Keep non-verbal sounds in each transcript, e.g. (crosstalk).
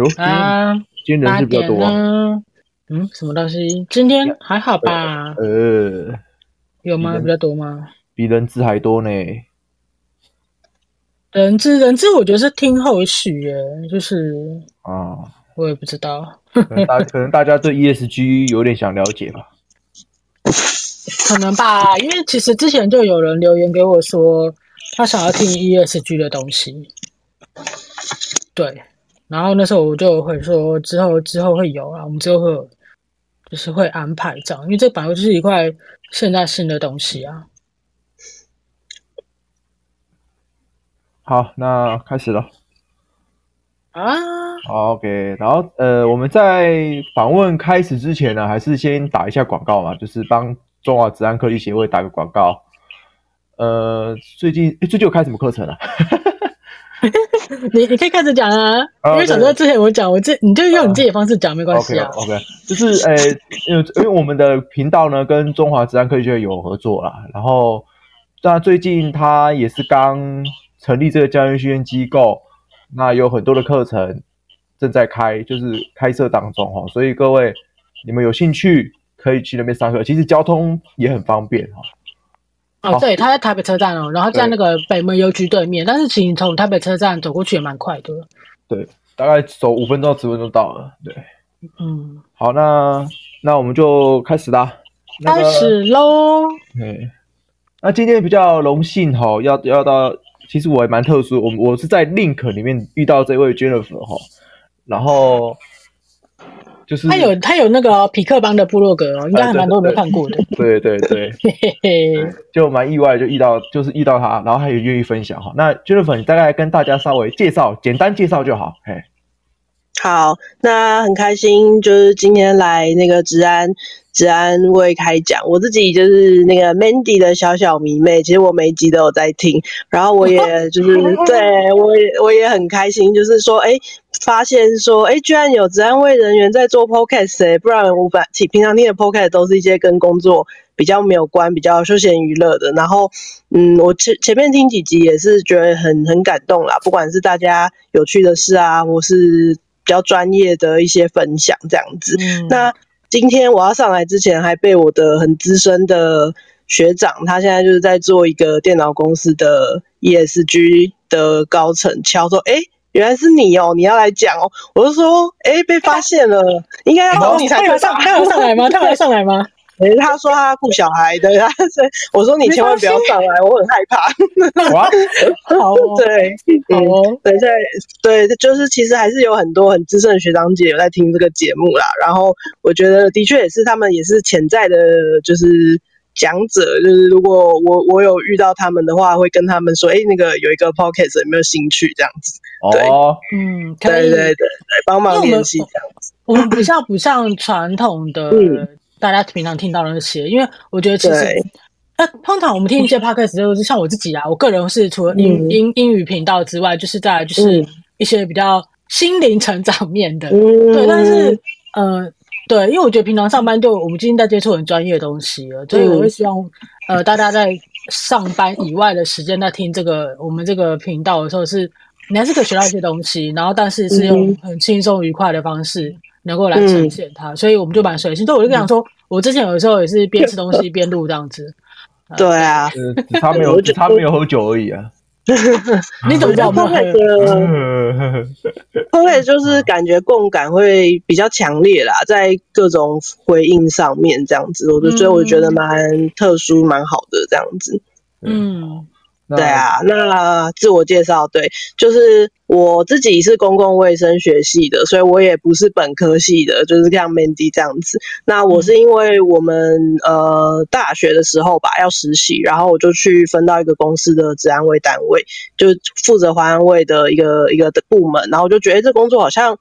呦，啊，今天人是比较多啊。嗯，什么东西？今天还好吧？呃，有吗？比较多吗？比人资还多呢。人资，人资，我觉得是听后续耶，就是啊，我也不知道。可能大 (laughs) 可能大家对 ESG 有点想了解吧？可能吧，因为其实之前就有人留言给我说，他想要听 ESG 的东西。对，然后那时候我就会说，之后之后会有啊，我们之后会有，就是会安排这样，因为这本来就是一块现在新的东西啊。好，那开始了。啊，好，OK。然后，呃，我们在访问开始之前呢，还是先打一下广告嘛，就是帮中华职安科技协会打个广告。呃，最近，最近有开什么课程啊？(laughs) (laughs) 你你可以开始讲啊，啊因为想说之前我讲，我这你就用你自己的方式讲，啊、没关系啊。OK，, 就是，呃，因为因为我们的频道呢跟中华职安科技协会有合作啦，然后那最近他也是刚。成立这个教育训练机构，那有很多的课程正在开，就是开设当中哈，所以各位你们有兴趣可以去那边上课，其实交通也很方便哈。哦，对，他在台北车站哦，然后在那个北门邮局对面，对但是其实从台北车站走过去也蛮快的。对，大概走五分钟十分钟到了。对，嗯，好，那那我们就开始啦。那个、开始喽。对，那今天比较荣幸哈，要要到。其实我也蛮特殊，我我是在 Link 里面遇到这位 Jennifer 哈，然后就是他有他有那个匹克邦的部落格哦，应该还蛮多人都看过的。(laughs) 对对对，就蛮意外，就遇到就是遇到他，然后他也愿意分享哈。那 Jennifer，你大概跟大家稍微介绍，简单介绍就好。嘿，好，那很开心，就是今天来那个治安。治安未开讲，我自己就是那个 Mandy 的小小迷妹，其实我每一集都有在听，然后我也就是 (laughs) 对我也我也很开心，就是说，哎，发现说，哎，居然有治安卫人员在做 Podcast，哎，不然我本平常听的 Podcast 都是一些跟工作比较没有关、比较休闲娱乐的，然后，嗯，我前前面听几集也是觉得很很感动啦，不管是大家有趣的事啊，或是比较专业的一些分享这样子，嗯、那。今天我要上来之前，还被我的很资深的学长，他现在就是在做一个电脑公司的 ESG 的高层敲说：“哎，原来是你哦，你要来讲哦。”我就说：“哎，被发现了，应该要等你才他上，他有上来吗？他有上来吗？” (laughs) 诶，他说他顾小孩的，他 (laughs) 说我说你千万不要上来，我很害怕。哇，好，(laughs) 对，好，等一下，对，就是其实还是有很多很资深的学长姐有在听这个节目啦。然后我觉得的确也是他们也是潜在的，就是讲者。就是如果我我有遇到他们的话，会跟他们说，哎，那个有一个 podcast 有没有兴趣这样子？对，哦、嗯，对对对对，帮忙联系这样子。我们不像不像传统的。嗯大家平常听到的那些，因为我觉得其实，对呃，通常我们听一些 podcast 就是像我自己啊，我个人是除了英、嗯、英英语频道之外，就是在就是一些比较心灵成长面的，嗯、对。但是，呃，对，因为我觉得平常上班就我们今天在接触很专业的东西了，所以我会希望，嗯、呃，大家在上班以外的时间在听这个我们这个频道的时候是，是你还是可以学到一些东西，然后但是是用很轻松愉快的方式。能够来呈现它，嗯、所以我们就蛮随性。所以我就想说，嗯、我之前有的时候也是边吃东西边录这样子。(laughs) 对啊，只差没有只差没有喝酒而已啊。(laughs) 你怎么知道我们喝？后来就是感觉共感会比较强烈啦，在各种回应上面这样子，我就所以我觉得蛮特殊、蛮好的这样子。嗯。对啊，那自我介绍，对，就是我自己是公共卫生学系的，所以我也不是本科系的，就是像 Mandy 这样子。那我是因为我们呃大学的时候吧要实习，然后我就去分到一个公司的治安卫单位，就负责环安卫的一个一个的部门，然后我就觉得这工作好像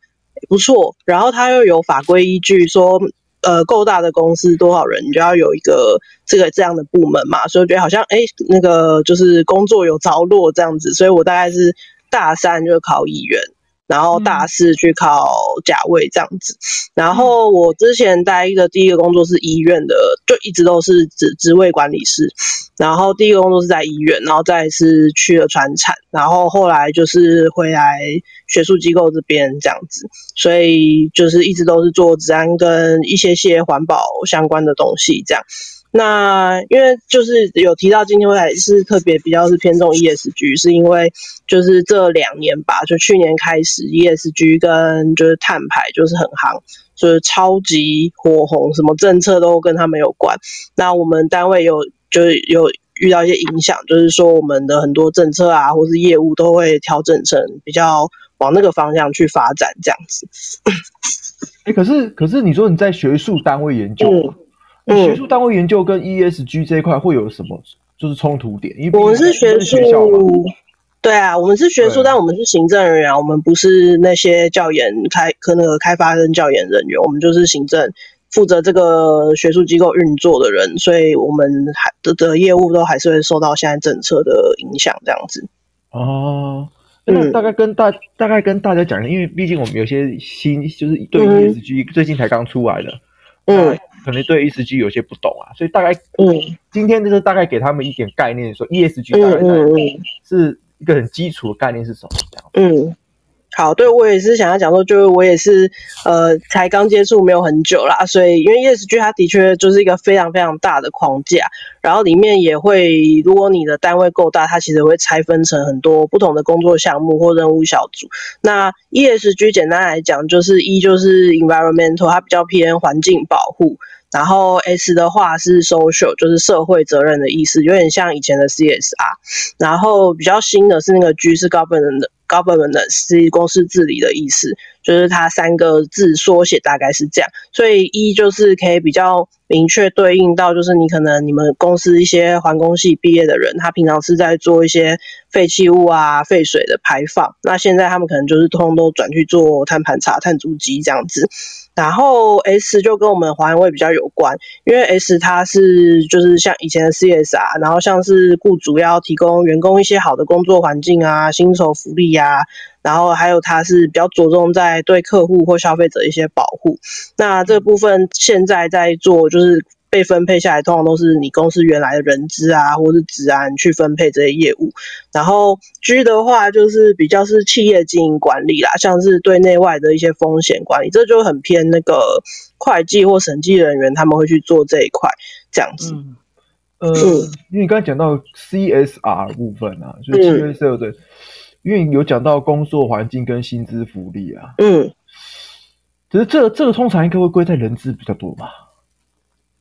不错，然后他又有法规依据说。呃，够大的公司多少人，你就要有一个这个这样的部门嘛，所以我觉得好像哎，那个就是工作有着落这样子，所以我大概是大三就考议员，然后大四去考甲位这样子。然后我之前待一个第一个工作是医院的，就一直都是职职位管理师。然后第一个工作是在医院，然后再是去了传产，然后后来就是回来学术机构这边这样子。所以就是一直都是做治安跟一些些环保相关的东西这样。那因为就是有提到今天还是特别比较是偏重 ESG，是因为就是这两年吧，就去年开始 ESG 跟就是碳排就是很夯，就是超级火红，什么政策都跟他们有关。那我们单位有就是有遇到一些影响，就是说我们的很多政策啊，或是业务都会调整成比较往那个方向去发展这样子。哎、欸，可是可是你说你在学术单位研究。嗯学术单位研究跟 ESG 这一块会有什么就是冲突点？因为我们是学术，对啊，我们是学术，但我们是行政人员，我们不是那些教研开和那个开发跟教研人员，我们就是行政负责这个学术机构运作的人，所以我们还的的业务都还是会受到现在政策的影响，这样子。哦，那大概跟大、嗯、大概跟大家讲一下，因为毕竟我们有些新就是对 ESG 最近才刚出来的，嗯。可能对 ESG 有些不懂啊，所以大概嗯，今天就是大概给他们一点概念，说 ESG 大概是一个很基础的概念是什么这样。嗯。好，对，我也是想要讲说，就是我也是呃才刚接触没有很久啦，所以因为 ESG 它的确就是一个非常非常大的框架，然后里面也会，如果你的单位够大，它其实会拆分成很多不同的工作项目或任务小组。那 ESG 简单来讲，就是一就是 environmental，它比较偏环境保护，然后 S 的话是 social，就是社会责任的意思，有点像以前的 CSR，然后比较新的是那个 G 是 governance 的。Governance 是公司治理的意思，就是它三个字缩写大概是这样，所以一就是可以比较明确对应到，就是你可能你们公司一些环工系毕业的人，他平常是在做一些废弃物啊、废水的排放，那现在他们可能就是通通都转去做碳盘查、碳足迹这样子。然后 S 就跟我们环卫比较有关，因为 S 它是就是像以前的 CS 啊然后像是雇主要提供员工一些好的工作环境啊、薪酬福利啊，然后还有它是比较着重在对客户或消费者一些保护。那这部分现在在做就是。被分配下来，通常都是你公司原来的人资啊，或是职安去分配这些业务。然后 G 的话，就是比较是企业经营管理啦，像是对内外的一些风险管理，这就很偏那个会计或审计人员他们会去做这一块这样子。嗯，呃，因为你刚才讲到 CSR 部分啊，就是企业社对，因为有讲到工作环境跟薪资福利啊，嗯，只是这个、这个通常应该会归在人资比较多吧。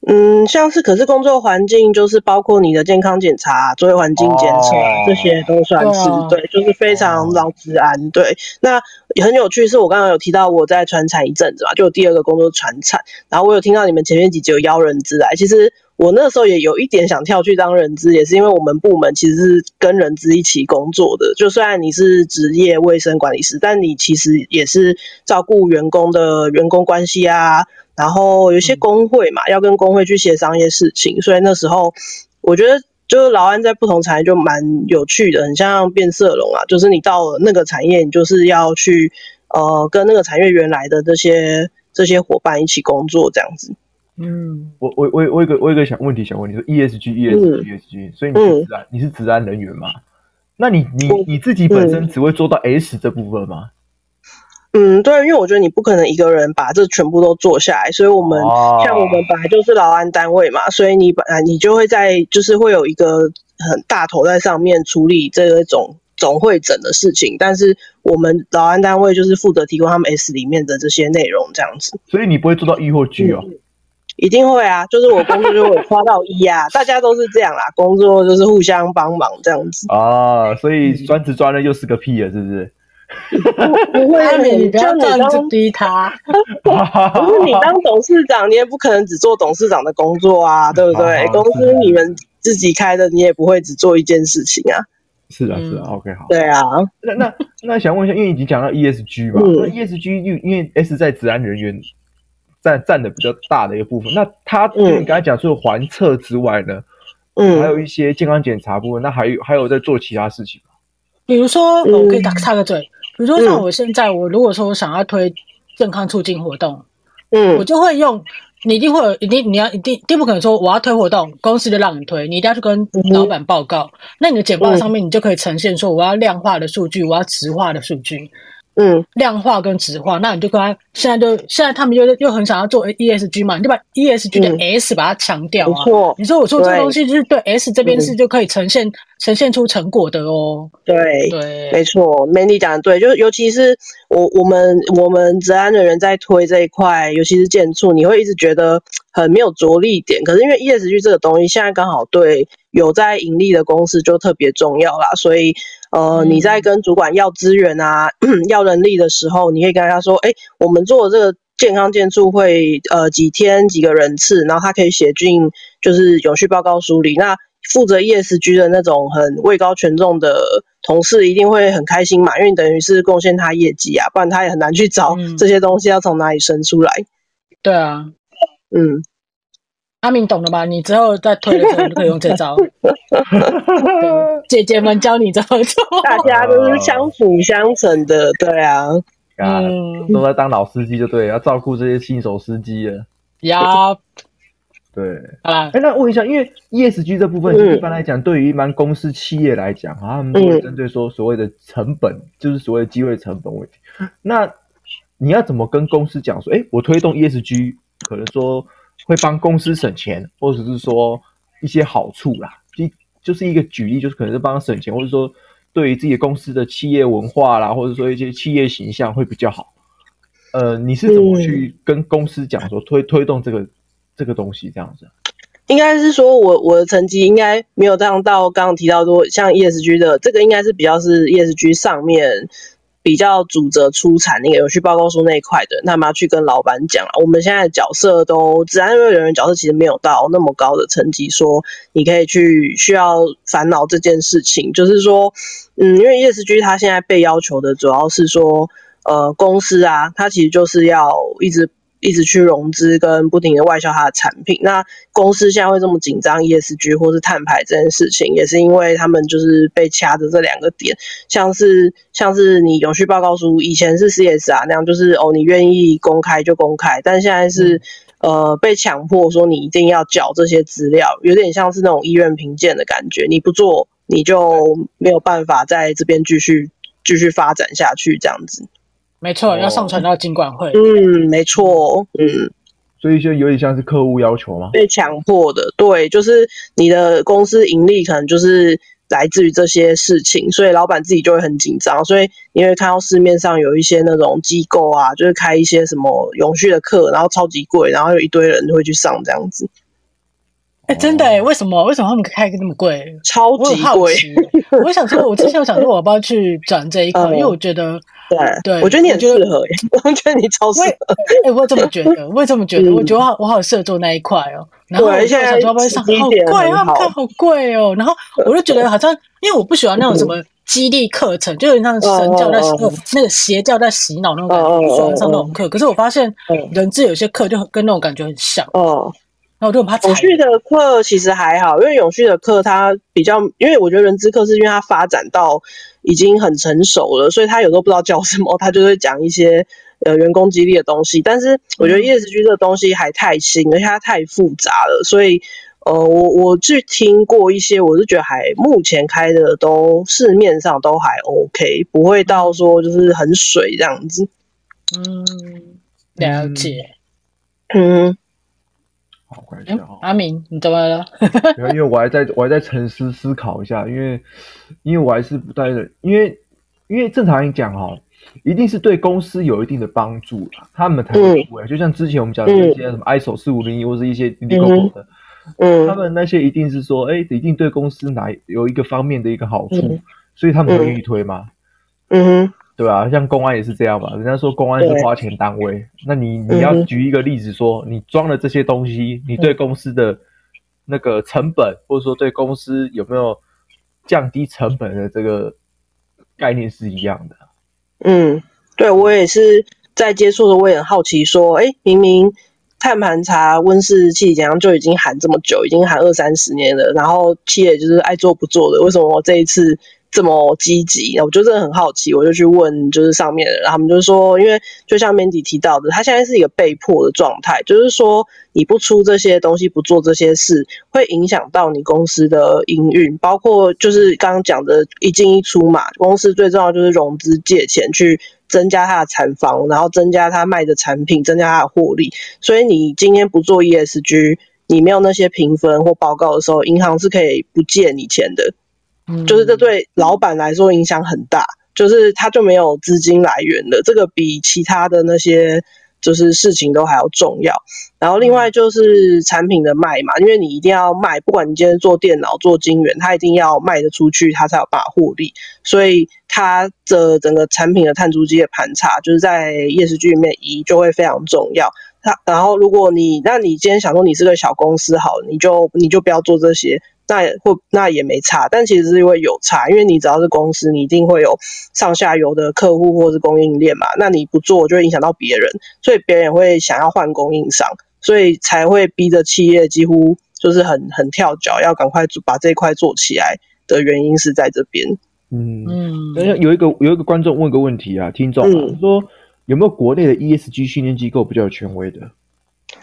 嗯，像是可是工作环境就是包括你的健康检查、作业环境检测、哦、这些都算是、哦、对，就是非常劳资安。对，那也很有趣，是我刚刚有提到我在传产一阵子嘛，就有第二个工作传产，然后我有听到你们前面几集有邀人资来，其实我那时候也有一点想跳去当人资，也是因为我们部门其实是跟人资一起工作的，就虽然你是职业卫生管理师，但你其实也是照顾员工的员工关系啊。然后有些工会嘛，要跟工会去协商一些事情，所以那时候我觉得就是劳安在不同产业就蛮有趣的，很像变色龙啊，就是你到了那个产业，你就是要去呃跟那个产业原来的这些这些伙伴一起工作这样子。嗯，我我我我有个我有个想问题想问你说 ESG ESG ESG，所以你是治安、嗯、你是治安人员吗？那你你你自己本身只会做到 S 这部分吗？嗯，对，因为我觉得你不可能一个人把这全部都做下来，所以我们、哦、像我们本来就是劳安单位嘛，所以你本来你就会在就是会有一个很大头在上面处理这种总会诊的事情，但是我们劳安单位就是负责提供他们 S 里面的这些内容这样子。所以你不会做到 E 或 G 哦？一定会啊，就是我工作就会跨到一啊，大家都是这样啦，工作就是互相帮忙这样子啊，所以专职专任又是个屁了，是不是？不会，(laughs) 你不要这样子逼他。(laughs) 不是你当董事长，你也不可能只做董事长的工作啊，对不对？(laughs) 公司你们自己开的，你也不会只做一件事情啊。是啊，是啊，OK，好。对啊，那那那想问一下，因为已经讲到 ESG 嘛，那 ESG 因因为 S 在治安人员占占的比较大的一个部分，那他因为你刚才讲除了环测之外呢，嗯，还有一些健康检查部分，那还有还有在做其他事情吗？比如说，我可以打插个嘴。比如说像我现在，我如果说我想要推健康促进活动，嗯，我就会用。你一定会有，一定你要一定，一定不可能说我要推活动，公司就让你推，你一定要去跟老板报告。嗯、那你的简报上面，你就可以呈现说我要量化的数据，我要直化的数据。嗯，量化跟质化，那你就跟他现在就现在他们又又很想要做 ESG 嘛，你就把 ESG 的 S 把它强调啊。没错，你说我说这个东西就是对 S 这边是就可以呈现呈现出成果的哦。对对，没错，Mandy 讲的对，就是尤其是我我们我们职安的人在推这一块，尤其是建筑，你会一直觉得很没有着力点。可是因为 ESG 这个东西现在刚好对有在盈利的公司就特别重要啦，所以。呃，你在跟主管要资源啊、嗯、(clears throat) 要人力的时候，你可以跟他说：“哎，我们做这个健康建筑会，呃，几天几个人次，然后他可以写进就是永续报告书里。那负责 ESG 的那种很位高权重的同事一定会很开心嘛，因为等于是贡献他业绩啊，不然他也很难去找这些东西要从哪里生出来。嗯”对啊，嗯。阿明懂了吧？你之后再推的时候就可以用这招。(laughs) 姐姐们教你怎么做，大家都是相辅相成的，对啊，嗯，都在当老司机就对，要照顾这些新手司机了。呀，对啊，哎，那问一下，因为 ESG 这部分一般来讲，对于一般公司企业来讲，他们都会针对说所谓的成本，就是所谓的机会成本问题。那你要怎么跟公司讲说，哎，我推动 ESG，可能说。会帮公司省钱，或者是说一些好处啦，就就是一个举例，就是可能是帮他省钱，或者说对于自己公司的企业文化啦，或者说一些企业形象会比较好。呃，你是怎么去跟公司讲说推推动这个这个东西这样子？应该是说我我的成绩应该没有这样到刚刚提到说像 ESG 的这个应该是比较是 ESG 上面。比较主责出产那个有序报告书那一块的，那么要去跟老板讲啊。我们现在的角色都，职安人员角色其实没有到那么高的层级，说你可以去需要烦恼这件事情。就是说，嗯，因为 ESG 它现在被要求的主要是说，呃，公司啊，它其实就是要一直。一直去融资跟不停的外销它的产品，那公司现在会这么紧张 ESG 或是碳排这件事情，也是因为他们就是被掐着这两个点，像是像是你永续报告书以前是 CSR 那样，就是哦你愿意公开就公开，但现在是、嗯、呃被强迫说你一定要缴这些资料，有点像是那种医院评鉴的感觉，你不做你就没有办法在这边继续继续发展下去这样子。没错，要上传到金管会。嗯，没错，嗯，所以就有点像是客户要求吗？被强迫的，对，就是你的公司盈利可能就是来自于这些事情，所以老板自己就会很紧张。所以你会看到市面上有一些那种机构啊，就是开一些什么永续的课，然后超级贵，然后有一堆人会去上这样子。哎，真的哎，为什么？为什么他们开一个那么贵？超级贵！(laughs) 我想说，我之前有想说，我要不要去转这一块？因为我觉得。对对，我觉得你很适合耶，(laughs) 我觉得你超适合。哎，我也这么觉得，我也这么觉得。我觉得我好，我好适合做那一块哦。然后我就想说，要不要上？好贵啊，看好贵哦。然后我就觉得好像，因为我不喜欢那种什么激励课程，就有点像神教在那个邪教在洗脑那种感觉，不喜欢上那种课。可是我发现，人资有些课就跟那种感觉很像。哦，然后我就很怕。永续的课其实还好，因为永续的课它比较，因为我觉得人资课是因为它发展到。已经很成熟了，所以他有时候不知道教什么，他就会讲一些呃员工激励的东西。但是我觉得 ESG 这个东西还太新，而且它太复杂了，所以呃我我去听过一些，我是觉得还目前开的都市面上都还 OK，不会到说就是很水这样子。嗯，了解。嗯。好，关系啊！阿明，你怎么了？因为我还在我还在沉思思考一下，因为因为我还是不太的，因为因为正常来讲哈，一定是对公司有一定的帮助啦，他们才会出来。就像之前我们讲的一些什么 ISO 四五零一，或是一些 legal 的，嗯，他们那些一定是说，哎，一定对公司哪有一个方面的一个好处，所以他们会预推嘛。嗯。对啊，像公安也是这样嘛。人家说公安是花钱单位，那你你要举一个例子说，你装了这些东西，你对公司的那个成本，或者说对公司有没有降低成本的这个概念是一样的。嗯，对，我也是在接触的，我也很好奇说，哎，明明碳盘查温室气体怎样就已经喊这么久，已经喊二三十年了，然后企业就是爱做不做的，为什么我这一次？这么积极？我就真的很好奇，我就去问，就是上面的人，他们就说，因为就像 Mandy 提到的，他现在是一个被迫的状态，就是说你不出这些东西，不做这些事，会影响到你公司的营运，包括就是刚刚讲的一进一出嘛。公司最重要就是融资借钱去增加它的产房，然后增加它卖的产品，增加它的获利。所以你今天不做 ESG，你没有那些评分或报告的时候，银行是可以不借你钱的。就是这对老板来说影响很大，就是他就没有资金来源了。这个比其他的那些就是事情都还要重要。然后另外就是产品的卖嘛，因为你一定要卖，不管你今天做电脑做晶圆，它一定要卖得出去，它才有办法获利。所以它的整个产品的碳足迹的盘查，就是在 ESG 里面一就会非常重要。它然后如果你那你今天想说你是个小公司好，你就你就不要做这些。那也或，那也没差，但其实是因为有差，因为你只要是公司，你一定会有上下游的客户或是供应链嘛。那你不做，就会影响到别人，所以别人也会想要换供应商，所以才会逼着企业几乎就是很很跳脚，要赶快把这一块做起来的原因是在这边。嗯嗯，等下有一个有一个观众问个问题啊，听众、啊嗯、说有没有国内的 ESG 训练机构比较有权威的？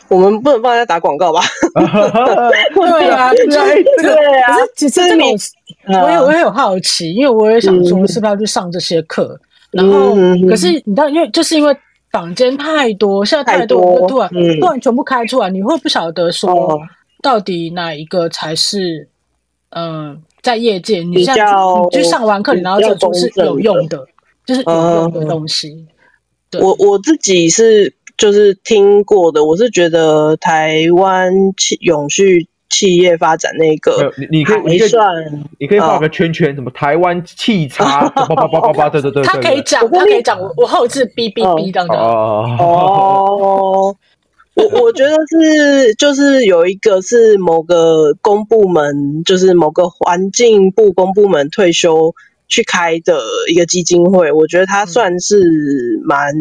我们不能帮人家打广告吧？对啊，对 (laughs) 对啊。其实这种，我也我也有好奇，因为我也想说，是不是要去上这些课？然后，可是你知道，因为就是因为坊间太多，现在太多，突然突然全部开出来，你会不晓得说，到底哪一个才是嗯，在业界你现在你去上完课，你然后这种是有用的，就是有用的东西。我我自己是。就是听过的，我是觉得台湾企永续企业发展那个，你你可以你可以你可以画个圈圈，什么台湾企查，叭叭叭叭叭，对对对，他可以讲，他可以讲，我我后置哔哔哔这样的。哦，我我觉得是就是有一个是某个公部门，就是某个环境部公部门退休去开的一个基金会，我觉得他算是蛮。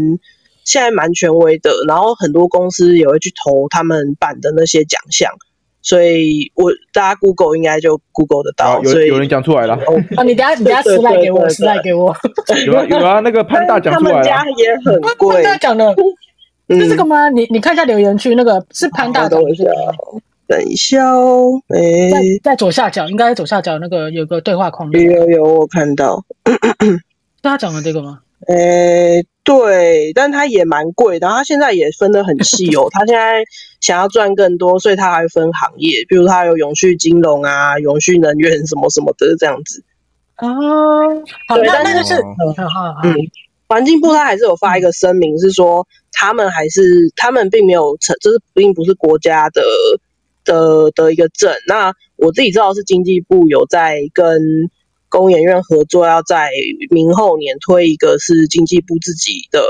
现在蛮权威的，然后很多公司也会去投他们办的那些奖项，所以我大家 Google 应该就 Google 得到。有有人讲出来了啊！你等下你等下私赖给我，私赖给我。有啊有啊，那个 (laughs) 潘大讲出来了。他们家也很贵。潘大讲的是这个吗？你你看一下留言区，那个是潘大讲的。等一下哦，哎，在在左下角，应该在左下角那个有个对话框。有有有，我看到。是他讲的这个吗？诶，对，但他也蛮贵，然后他现在也分得很细哦。(laughs) 他现在想要赚更多，所以他还分行业，比如他有永续金融啊、永续能源什么什么的这样子。啊，好，对，但是就是，嗯，环境部他还是有发一个声明，是说他们还是他们并没有成，就是并不是国家的的的一个证。那我自己知道是经济部有在跟。工研院合作要在明后年推一个是经济部自己的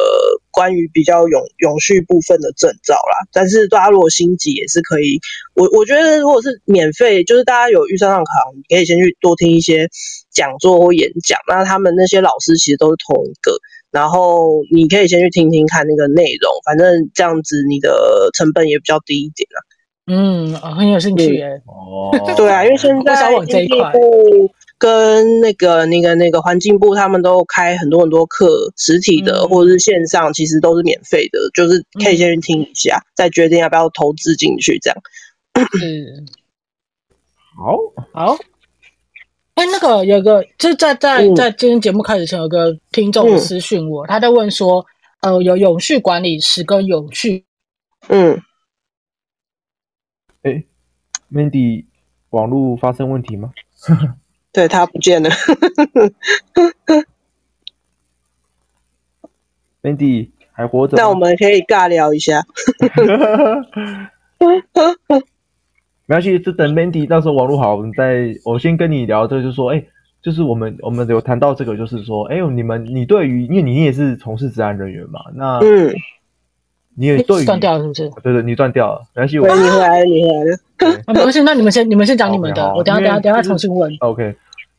关于比较永永续部分的证照啦，但是大家如果心急也是可以，我我觉得如果是免费，就是大家有预算上考，你可以先去多听一些讲座或演讲，那他们那些老师其实都是同一个，然后你可以先去听听看那个内容，反正这样子你的成本也比较低一点啊。嗯，很有兴趣耶。哦，(laughs) 对啊，因为现在经济部。跟那个、那个、那个环境部，他们都开很多很多课，实体的、嗯、或者是线上，其实都是免费的，就是可以先去听一下，嗯、再决定要不要投资进去。这样，嗯，(coughs) 好，好。哎，那个有个，就是在在在今天节目开始前，有个听众私讯我，嗯、他在问说，呃，有永续管理师跟永续，嗯，哎，Mandy，网络发生问题吗？(laughs) 对，他不见了，(laughs) Mandy 还活着。那我们可以尬聊一下。(laughs) 没关系，就等 Mandy 到时候网络好，我们再我先跟你聊。这就是说，哎，就是我们我们有谈到这个，就是说，哎呦，你们你对于，因为你也是从事治安人员嘛，那嗯。你也断掉了是不是？对对，你断掉了，没关系，我你回来了，你回来了。没关系，那你们先，你们先讲你们的，我等下等下等下重新问。OK，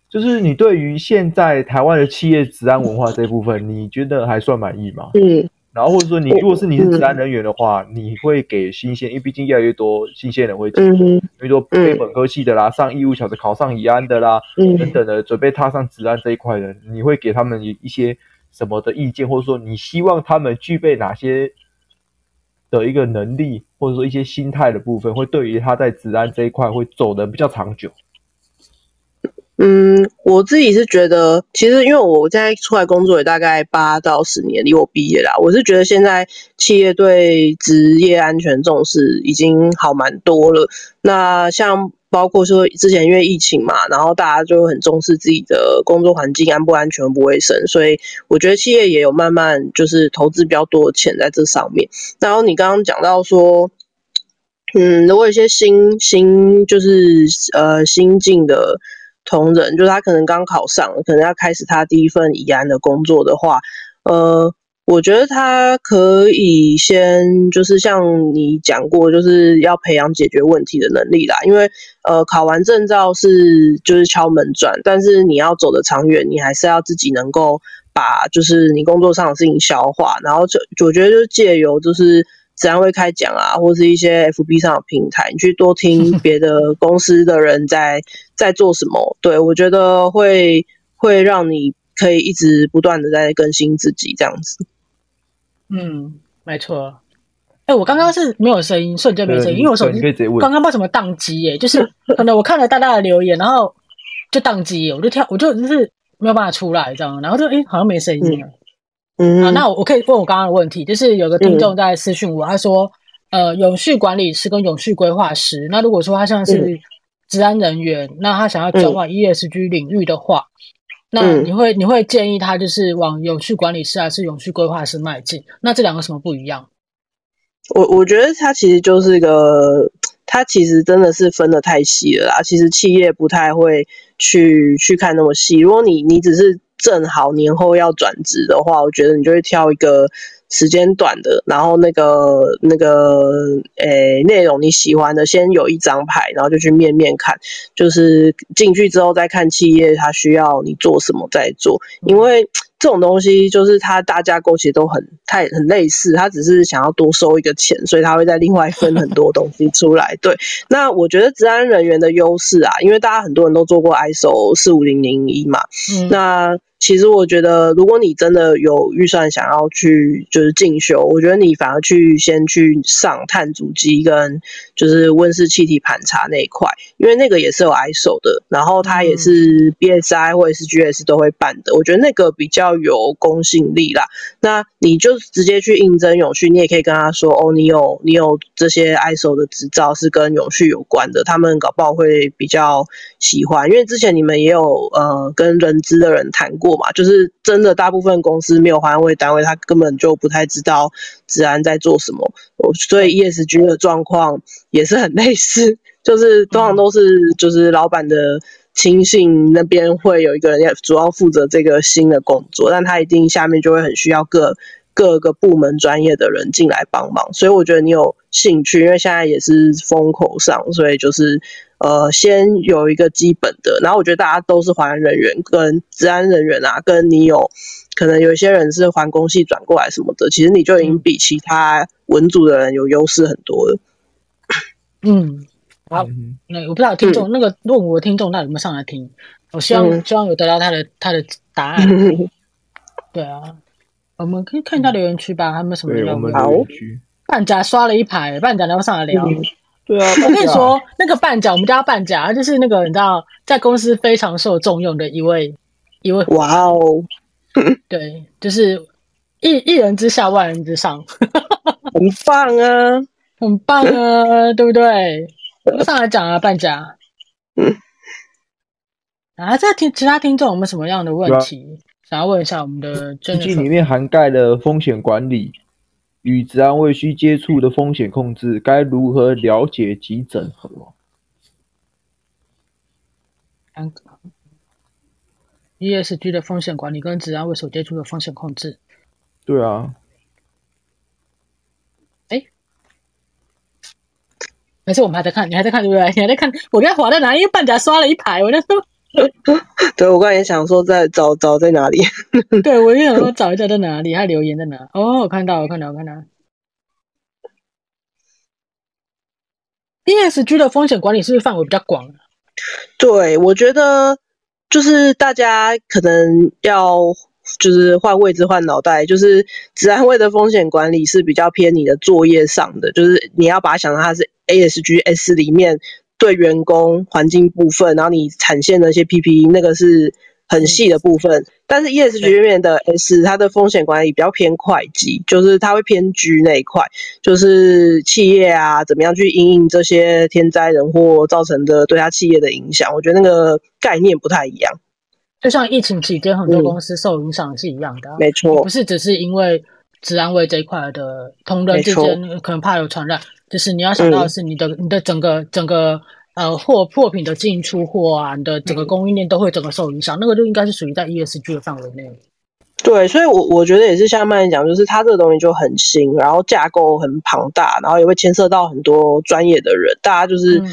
就是你对于现在台湾的企业职安文化这一部分，你觉得还算满意吗？嗯，然后或者说你如果是你是职安人员的话，嗯、你会给新鲜，因为毕竟越来越多新鲜人会进，嗯、比如说非本科系的啦，上义务小的考上乙安的啦，嗯、等等的，准备踏上职安这一块的，你会给他们一些什么的意见，或者说你希望他们具备哪些的一个能力，或者说一些心态的部分，会对于他在职安这一块会走得比较长久。嗯，我自己是觉得，其实因为我现在出来工作也大概八到十年，离我毕业啦，我是觉得现在企业对职业安全重视已经好蛮多了。那像包括说之前因为疫情嘛，然后大家就很重视自己的工作环境安不安全、不卫生，所以我觉得企业也有慢慢就是投资比较多的钱在这上面。然后你刚刚讲到说，嗯，如果有些新新就是呃新进的。同仁，就是他可能刚考上，可能要开始他第一份乙安的工作的话，呃，我觉得他可以先就是像你讲过，就是要培养解决问题的能力啦。因为呃，考完证照是就是敲门砖，但是你要走得长远，你还是要自己能够把就是你工作上的事情消化，然后就我觉得就借由就是。职安会开讲啊，或是一些 FB 上的平台，你去多听 (laughs) 别的公司的人在在做什么。对，我觉得会会让你可以一直不断的在更新自己这样子。嗯，没错。哎、欸，我刚刚是没有声音，瞬间没声音，因为我手机刚刚不知道什么宕机耶，就是 (laughs) 可能我看了大大的留言，然后就宕机，我就跳，我就就是没有办法出来这样，然后就哎、欸、好像没声音了。嗯嗯，好，那我我可以问我刚刚的问题，就是有个听众在私讯我，嗯、他说，呃，永续管理师跟永续规划师，那如果说他现在是治安人员，嗯、那他想要转往 ESG 领域的话，嗯、那你会你会建议他就是往永续管理师还是永续规划师迈进？那这两个什么不一样？我我觉得他其实就是一个，他其实真的是分的太细了啦。其实企业不太会去去看那么细，如果你你只是。正好年后要转职的话，我觉得你就会挑一个时间短的，然后那个那个诶内容你喜欢的，先有一张牌，然后就去面面看，就是进去之后再看企业它需要你做什么再做，因为。这种东西就是它大架构其实都很太很类似，他只是想要多收一个钱，所以他会再另外分很多东西出来。对，(laughs) 那我觉得治安人员的优势啊，因为大家很多人都做过 ISO 四五零零一嘛，嗯，那。其实我觉得，如果你真的有预算想要去就是进修，我觉得你反而去先去上碳足迹跟就是温室气体盘查那一块，因为那个也是有 ISO 的，然后它也是 BSI 或者是 GS 都会办的，我觉得那个比较有公信力啦。那你就直接去应征永续，你也可以跟他说哦，你有你有这些 ISO 的执照是跟永续有关的，他们搞不好会比较喜欢，因为之前你们也有呃跟人资的人谈过。嘛，就是真的，大部分公司没有环卫单位，他根本就不太知道治安在做什么，所以 ESG 的状况也是很类似，就是通常都是就是老板的亲信那边会有一个人要主要负责这个新的工作，但他一定下面就会很需要各各个部门专业的人进来帮忙，所以我觉得你有兴趣，因为现在也是风口上，所以就是。呃，先有一个基本的，然后我觉得大家都是环人员跟治安人员啊，跟你有可能有一些人是环工系转过来什么的，其实你就已经比其他文组的人有优势很多了。嗯，好，那我不知道听众、嗯、那个问我的听众，那有没有上来听？我希望、嗯、希望有得到他的他的答案。(laughs) 对啊，我们可以看一下留言区吧，他们什么留言？好，半甲刷了一排，半甲要上来聊。嗯对啊，我跟你说，那个半甲，我们叫他半甲，就是那个你知道，在公司非常受重用的一位一位。哇哦，(laughs) 对，就是一一人之下，万人之上，(laughs) 很棒啊，很棒啊，对不对？我上来讲啊，半价。嗯。啊，在听其他听众有没有什么样的问题，啊、想要问一下我们的？基金里面涵盖了风险管理。与治安未需接触的风险控制，该如何了解及整合？ESG 的风险管理跟治安未所接触的风险控制。对啊。哎、欸，没事，我们还在看，你还在看对不对？你还在看，我刚才滑在哪？因为半甲刷了一排，我那时候 (laughs) 对，我刚才也想说在找找在哪里？(laughs) 对，我也想说找一下在哪里，他留言在哪？哦，我看到，我看到，我看到。ESG 的风险管理是不是范围比较广？对，我觉得就是大家可能要就是换位置换脑袋，就是资安位的风险管理是比较偏你的作业上的，就是你要把它想成它是 ASG S 里面。对员工环境部分，然后你产线的一些 PPE 那个是很细的部分，但是 ESG 里面的 S 它的风险管理比较偏会计，就是它会偏 G 那一块，就是企业啊怎么样去因应这些天灾人祸造成的对它企业的影响，我觉得那个概念不太一样。就像疫情期间很多公司受影响是一样的，啊嗯，没错，不是只是因为治安卫这一块的同仁之间可能怕有传染。就是你要想到的是你的、嗯、你的整个整个呃货货品的进出货啊，你的整个供应链都会整个受影响，嗯、那个就应该是属于在 ESG 的范围内。对，所以我我觉得也是像曼讲，就是它这个东西就很新，然后架构很庞大，然后也会牵涉到很多专业的人。大家就是、嗯、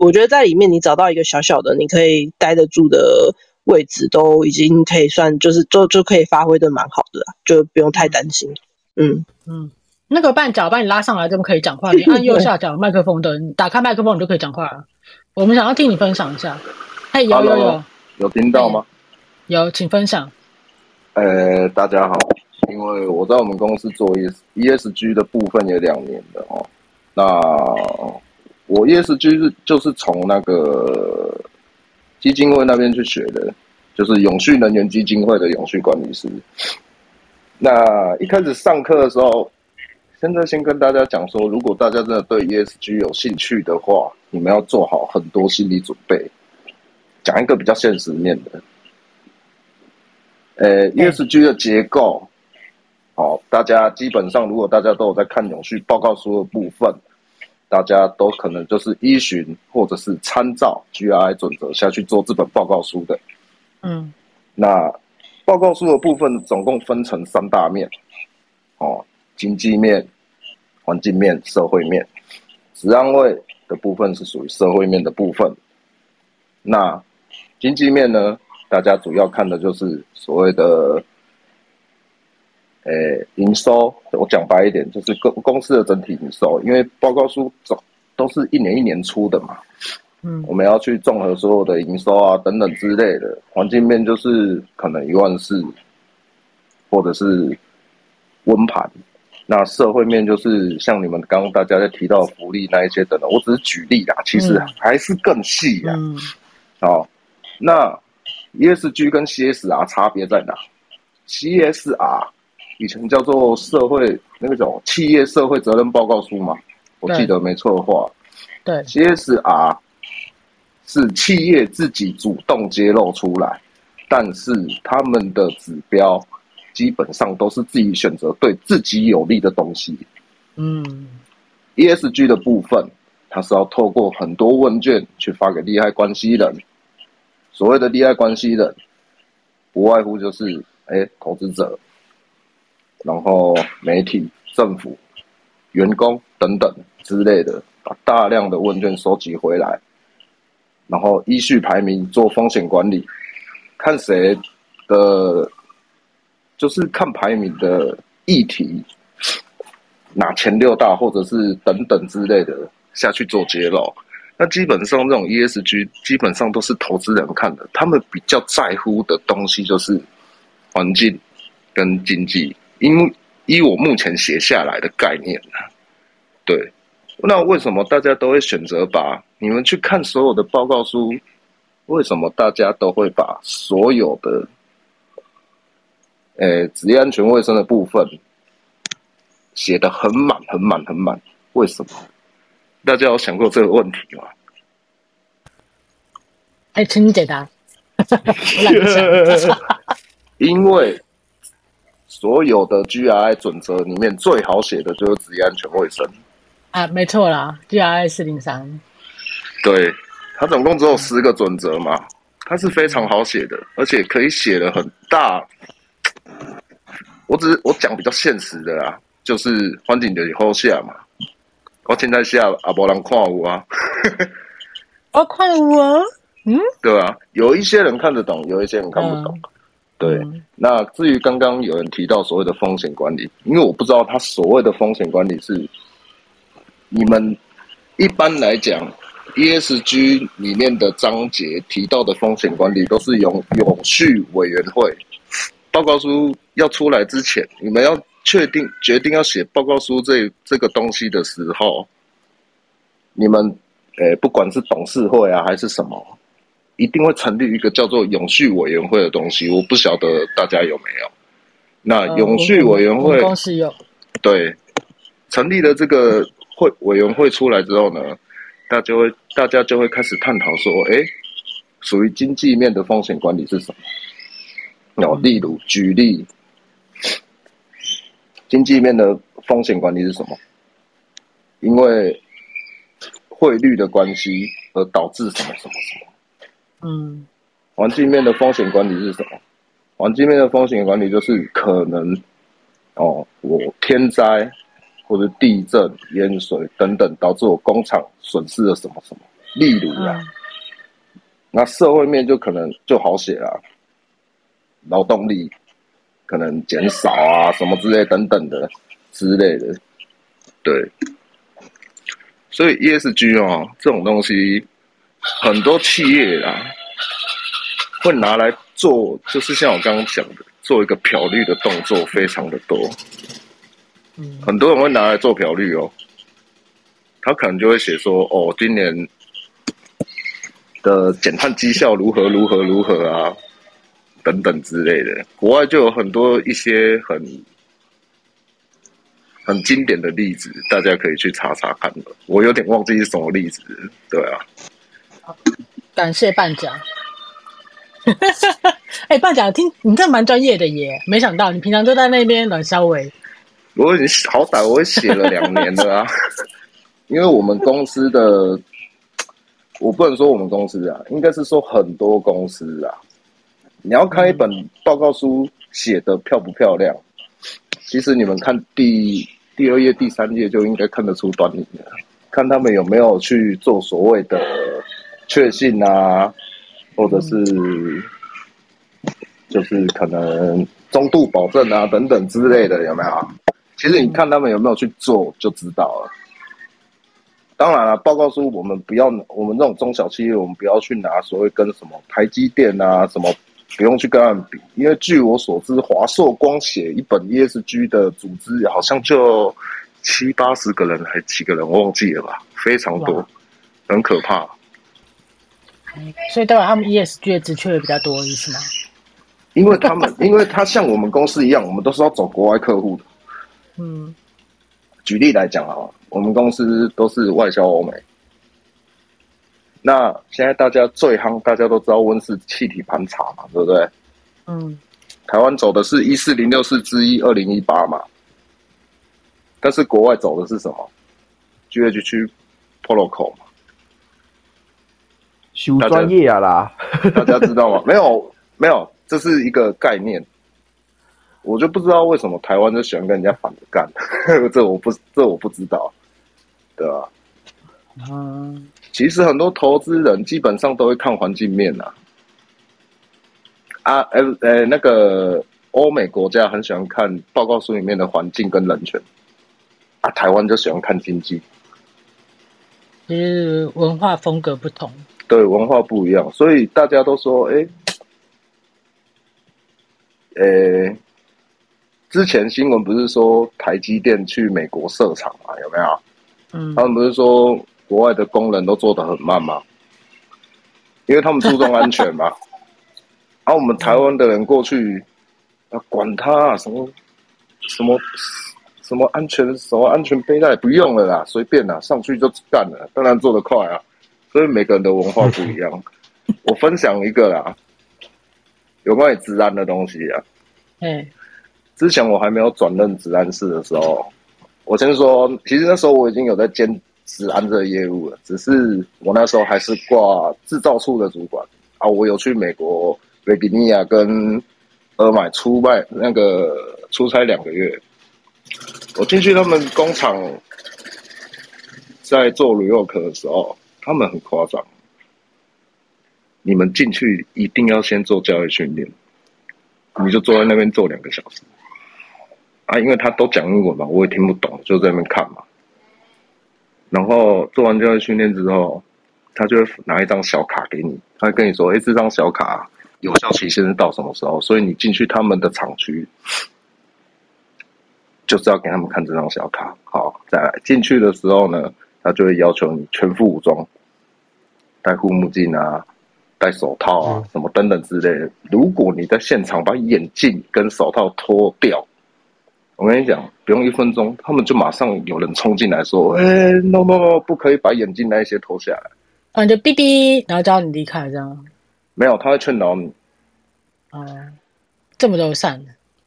我觉得在里面你找到一个小小的你可以待得住的位置，都已经可以算就是就就可以发挥的蛮好的，就不用太担心。嗯嗯。那个半角把你拉上来，这么可以讲话。你 (laughs) 按右下角麦克风的，你打开麦克风，你就可以讲话了。我们想要听你分享一下。哎，有有有，有听到吗？有，请分享。呃，大家好，因为我在我们公司做 ESG 的部分有两年了哦。那我 ESG 是就是从那个基金会那边去学的，就是永续能源基金会的永续管理师。那一开始上课的时候。现在先跟大家讲说，如果大家真的对 ESG 有兴趣的话，你们要做好很多心理准备。讲一个比较现实面的，呃，ESG 的结构，好，大家基本上如果大家都有在看永续报告书的部分，大家都可能就是依循或者是参照 GRI 准则下去做这本报告书的。嗯，那报告书的部分总共分成三大面，哦。经济面、环境面、社会面，职安卫的部分是属于社会面的部分。那经济面呢？大家主要看的就是所谓的，诶、欸，营收。我讲白一点，就是公公司的整体营收，因为报告书总都是一年一年出的嘛。嗯，我们要去综合所有的营收啊等等之类的。环境面就是可能一万四，或者是温盘。那社会面就是像你们刚刚大家在提到福利那一些等等，我只是举例啦，其实还是更细呀。嗯。好，那 ESG 跟 CSR 差别在哪？CSR 以前叫做社会那种企业社会责任报告书嘛，我记得没错的话。对。CSR 是企业自己主动揭露出来，但是他们的指标。基本上都是自己选择对自己有利的东西。嗯，ESG 的部分，它是要透过很多问卷去发给利害关系人。所谓的利害关系人，不外乎就是哎，投资者，然后媒体、政府、员工等等之类的，把大量的问卷收集回来，然后依序排名做风险管理，看谁的。就是看排名的议题，拿前六大或者是等等之类的下去做揭露。那基本上这种 ESG 基本上都是投资人看的，他们比较在乎的东西就是环境跟经济。因依我目前写下来的概念呢，对，那为什么大家都会选择把你们去看所有的报告书？为什么大家都会把所有的？诶、欸，职业安全卫生的部分写的很满、很满、很满，为什么？大家有想过这个问题吗？哎、欸，请你解答。(laughs) 因为所有的 GRI 准则里面最好写的就是职业安全卫生。啊，没错啦，GRI 四零三。对，它总共只有十个准则嘛，它是非常好写的，而且可以写的很大。我只是我讲比较现实的啦，就是环境的以后下嘛，我现在下阿伯人看我啊，哦矿物啊，嗯，对啊，有一些人看得懂，有一些人看不懂。嗯、对，嗯、那至于刚刚有人提到所谓的风险管理，因为我不知道他所谓的风险管理是你们一般来讲 ESG 里面的章节提到的风险管理，都是永永续委员会报告书要出来之前，你们要确定决定要写报告书这这个东西的时候，你们。诶，不管是董事会啊，还是什么，一定会成立一个叫做永续委员会的东西。我不晓得大家有没有。那永续委员会，公司有。对，成立了这个会委员会出来之后呢，大家就会大家就会开始探讨说，哎，属于经济面的风险管理是什么？哦，例如举例，经济面的风险管理是什么？因为。汇率的关系而导致什么什么什么？嗯，环境面的风险管理是什么？环境面的风险管理就是可能哦，我天灾或者地震、淹水等等导致我工厂损失了什么什么。例如啊，嗯、那社会面就可能就好写了，劳动力可能减少啊，什么之类等等的之类的，对。所以 ESG 哦，这种东西很多企业啊会拿来做，就是像我刚刚讲的，做一个漂绿的动作，非常的多。嗯，很多人会拿来做漂绿哦，他可能就会写说，哦，今年的减碳绩效如何如何如何啊，等等之类的。国外就有很多一些很。很经典的例子，大家可以去查查看的。我有点忘记是什么例子，对啊。感谢半奖。(laughs) 哎、欸，半甲，听你这蛮专业的耶，没想到你平常都在那边冷稍微。我好歹我写了两年了啊，(laughs) 因为我们公司的，我不能说我们公司啊，应该是说很多公司啊。你要看一本报告书写得漂不漂亮，其实你们看第。第二页、第三页就应该看得出端倪了，看他们有没有去做所谓的确信啊，或者是就是可能中度保证啊等等之类的，有没有？其实你看他们有没有去做就知道了。当然了，报告书我们不要，我们这种中小企业，我们不要去拿所谓跟什么台积电啊什么。不用去跟他们比，因为据我所知，华硕光写一本 ESG 的组织，好像就七八十个人，还几个人忘记了吧？非常多，很可怕。所以代表他们 ESG 的职缺也比较多，意思吗？因为他们，因为他像我们公司一样，我们都是要走国外客户的。嗯，举例来讲啊，我们公司都是外销欧美。那现在大家最夯，大家都知道温室气体盘查嘛，对不对？嗯。台湾走的是一四零六四之一二零一八嘛，但是国外走的是什么？GHG Protocol 嘛。修专业啊啦，大家知道吗？(laughs) 没有，没有，这是一个概念。我就不知道为什么台湾就喜欢跟人家反着干，(laughs) 这我不，这我不知道，对吧？嗯。其实很多投资人基本上都会看环境面呐、啊，啊，呃，呃，那个欧美国家很喜欢看报告书里面的环境跟人权，啊，台湾就喜欢看经济，其实文化风格不同，对，文化不一样，所以大家都说，哎，呃，之前新闻不是说台积电去美国设厂嘛，有没有？嗯，他们不是说。国外的工人都做得很慢吗，因为他们注重安全嘛。而、(laughs) 啊、我们台湾的人过去，啊，管他、啊、什么什么什么安全什么安全背带不用了啦，随便啦，上去就干了。当然做得快啊，所以每个人的文化不一样。(laughs) 我分享一个啦，有关于治安的东西啊。嗯，之前我还没有转任治安室的时候，我先说，其实那时候我已经有在兼。治安这个业务了，只是我那时候还是挂制造处的主管啊。我有去美国维吉尼亚跟呃买出卖那个出差两个月。我进去他们工厂，在做 rework 的时候，他们很夸张。你们进去一定要先做教育训练，你就坐在那边坐两个小时啊，因为他都讲英文嘛，我也听不懂，就在那边看嘛。然后做完教育训练之后，他就会拿一张小卡给你，他会跟你说：“哎，这张小卡有效期限是到什么时候？所以你进去他们的厂区，就是要给他们看这张小卡。好，再来进去的时候呢，他就会要求你全副武装，戴护目镜啊。”戴手套啊，什么等等之类的。如果你在现场把眼镜跟手套脱掉，我跟你讲，不用一分钟，他们就马上有人冲进来说：“哎、欸、，no no no，不可以把眼镜那些脱下来。”啊，你就哔哔，然后叫你离开，这样。没有，他会劝导你。哦、嗯，这么友善。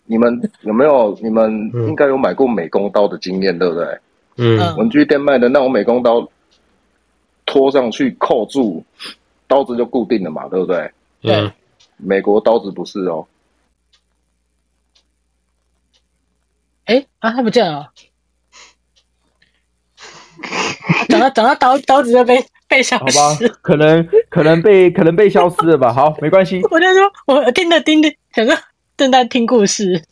你们有没有？你们应该有买过美工刀的经验，对不对？嗯。文具店卖的那种美工刀，拖上去扣住。刀子就固定了嘛，对不对？对。美国刀子不是哦。哎啊，他不见了。等到等到刀刀子就被被消失。好吧，可能可能被可能被消失了吧。好，没关系。(laughs) 我就说，我听着听着，想说正在听故事。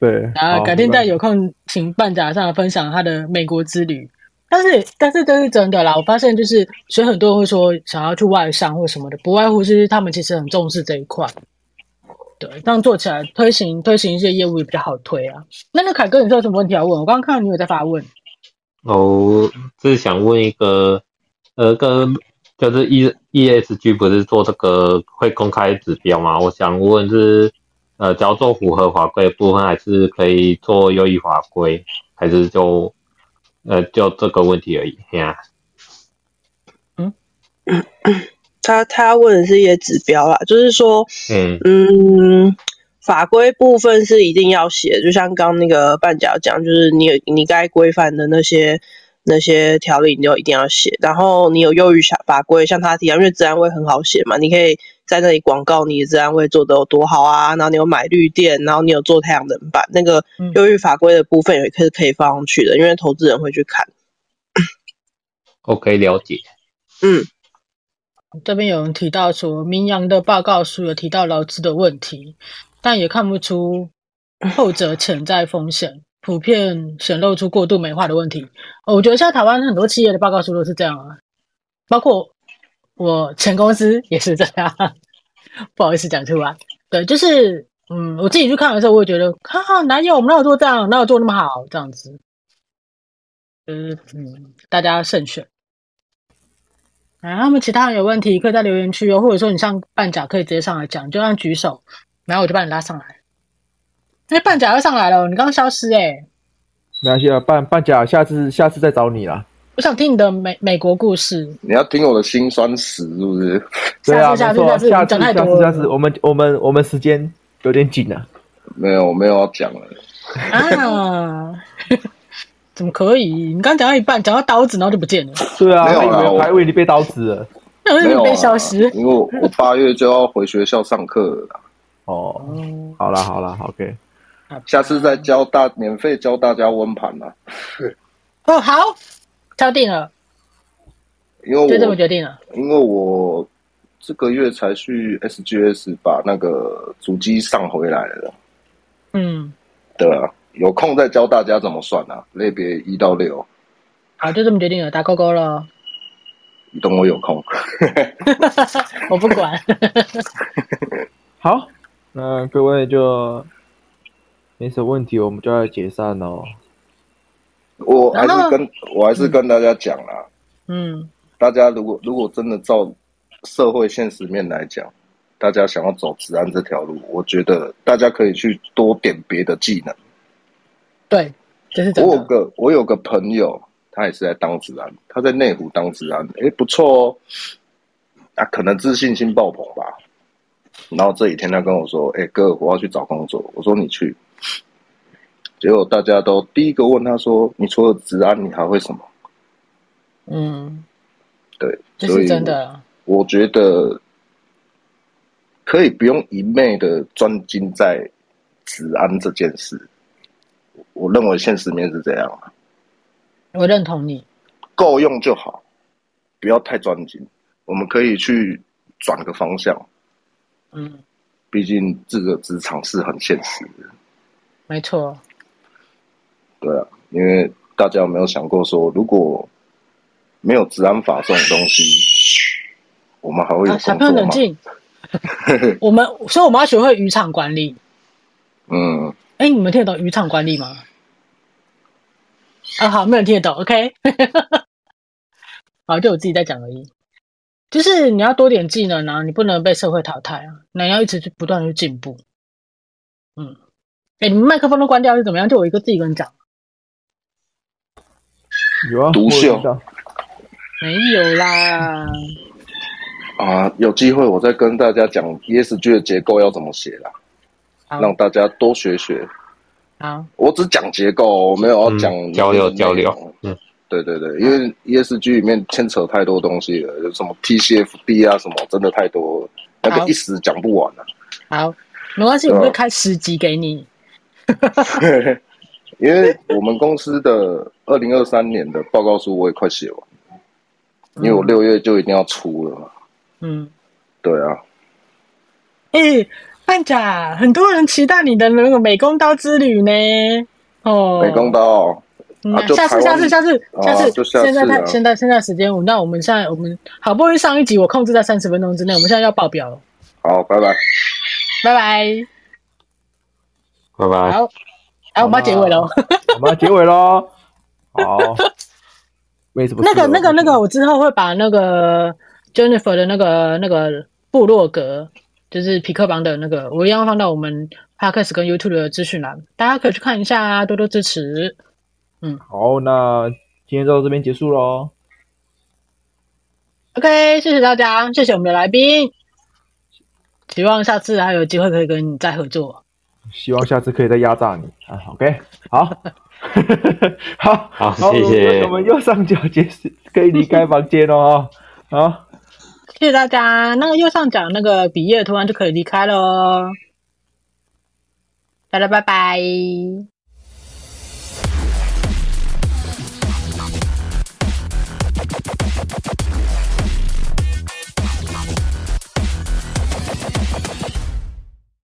对。然后改天再有空，请半甲上来分享他的美国之旅。但是，但是这是真的啦！我发现就是，所以很多人会说想要去外商或什么的，不外乎是他们其实很重视这一块。对，这样做起来推行推行一些业务也比较好推啊。那那凯哥，你有什么问题要问？我刚刚看到你有在发问。哦，就是想问一个，呃，跟就是 E ESG 不是做这个会公开指标吗？我想问是，呃，只要做符合法规的部分，还是可以做优异法规，还是就？呃，就这个问题而已，呀。嗯，(coughs) 他他问的是一些指标啦，就是说，嗯嗯，法规部分是一定要写，就像刚那个半角讲，就是你你该规范的那些那些条例，你就一定要写。然后你有优于法法规，像他提到，因为治安会很好写嘛，你可以在那里广告你的治安会做得有多好啊，然后你有买绿电，然后你有做太阳能板，那个优于法规的部分也可以可以放上去的，因为投资人会去看。OK，了解。嗯，这边有人提到说，明阳的报告书有提到劳资的问题，但也看不出后者潜在风险，普遍显露出过度美化的问题。我觉得现在台湾很多企业的报告书都是这样啊，包括我前公司也是这样。(laughs) 不好意思讲出来，对，就是嗯，我自己去看的时候，我会觉得，哈哈，哪有我们哪有做这样，哪有做那么好，这样子，就是嗯，大家慎选。啊，他们其他人有问题，可以在留言区哦，或者说你像半甲可以直接上来讲，就按举手，然后我就把你拉上来。哎，半甲要上来了，你刚刚消失哎、欸。没关系啊，半半甲下次下次再找你啦。我想听你的美美国故事。你要听我的辛酸史是不是？对啊，下次下次下次下次下次，我们我们我们时间有点紧啊。没有，我没有要讲了。啊。(laughs) 怎么可以？你刚讲到一半，讲到刀子，然后就不见了。对啊，还以为还以为你被刀子了，没有被消失。因为我八月就要回学校上课了。哦，好啦好啦，OK，(laughs) 下次再教大免费教大家温盘了。(laughs) 哦，好，敲定了。因为我就这么决定了。因为我这个月才去 SGS 把那个主机上回来了。嗯，对啊。有空再教大家怎么算啊，类别一到六。好，就这么决定了，打勾勾了。你等我有空。(laughs) 我不管。好，那各位就没什么问题，我们就要解散喽。我还是跟我还是跟大家讲啦。嗯。大家如果如果真的照社会现实面来讲，大家想要走治安这条路，我觉得大家可以去多点别的技能。对，就是我有个我有个朋友，他也是在当治安，他在内湖当治安，哎，不错哦。啊，可能自信心爆棚吧。然后这几天他跟我说：“哎，哥，我要去找工作。”我说：“你去。”结果大家都第一个问他说：“你除了职安，你还会什么？”嗯，对，这是真的。我觉得可以不用一昧的专精在职安这件事。我认为现实面是这样啊，我认同你，够用就好，不要太专精。我们可以去转个方向。嗯，毕竟这个职场是很现实的。没错。对啊，因为大家有没有想过说，如果没有治安法这种东西，我们还会朋友冷静。(laughs) 我们所以我们要学会渔场管理。嗯。哎，你们听得懂渔场管理吗？啊，好，没有人听得懂。OK。(laughs) 好，就我自己在讲而已。就是你要多点技能啊，你不能被社会淘汰啊，那你要一直去不断的去进步。嗯。哎，你们麦克风都关掉是怎么样？就我一个自己一个人讲。有啊，独秀。没有啦。啊，有机会我再跟大家讲 ESG 的结构要怎么写啦，让大家多学学。好，我只讲结构，我没有要讲、嗯、交流交流。嗯，对对对，因为 ESG 里面牵扯太多东西了，有什么 TCFD 啊什么，真的太多了，那个一时讲不完了、啊。好，没关系，我会开十集给你。(laughs) (laughs) (laughs) 因为我们公司的二零二三年的报告书我也快写完，因为我六月就一定要出了嘛。嗯，对啊。哎、欸，范甲，很多人期待你的那个美工刀之旅呢。哦，美工刀。嗯啊、下次，下次，下次，下次，就下次。现在太，现在，现在时间，那我们现在，我们好不容易上一集，我控制在三十分钟之内，我们现在要爆表了。好，拜拜，拜拜。拜拜。好，哎，我们要结尾了。(laughs) 我们要结尾喽。好。为什么？那个、那个、那个，我之后会把那个 Jennifer 的那个、那个部落格，就是匹克邦的那个，我一样放到我们 Podcast 跟 YouTube 的资讯栏，大家可以去看一下啊，多多支持。嗯，好，那今天就到这边结束喽。OK，谢谢大家，谢谢我们的来宾，希望下次还有机会可以跟你再合作。希望下次可以再压榨你啊！OK，(laughs) 好，好，好，谢谢。我们右上角结束，可以离开房间哦。好，谢谢大家。那个右上角那个笔页突然就可以离开了哦。大家拜拜。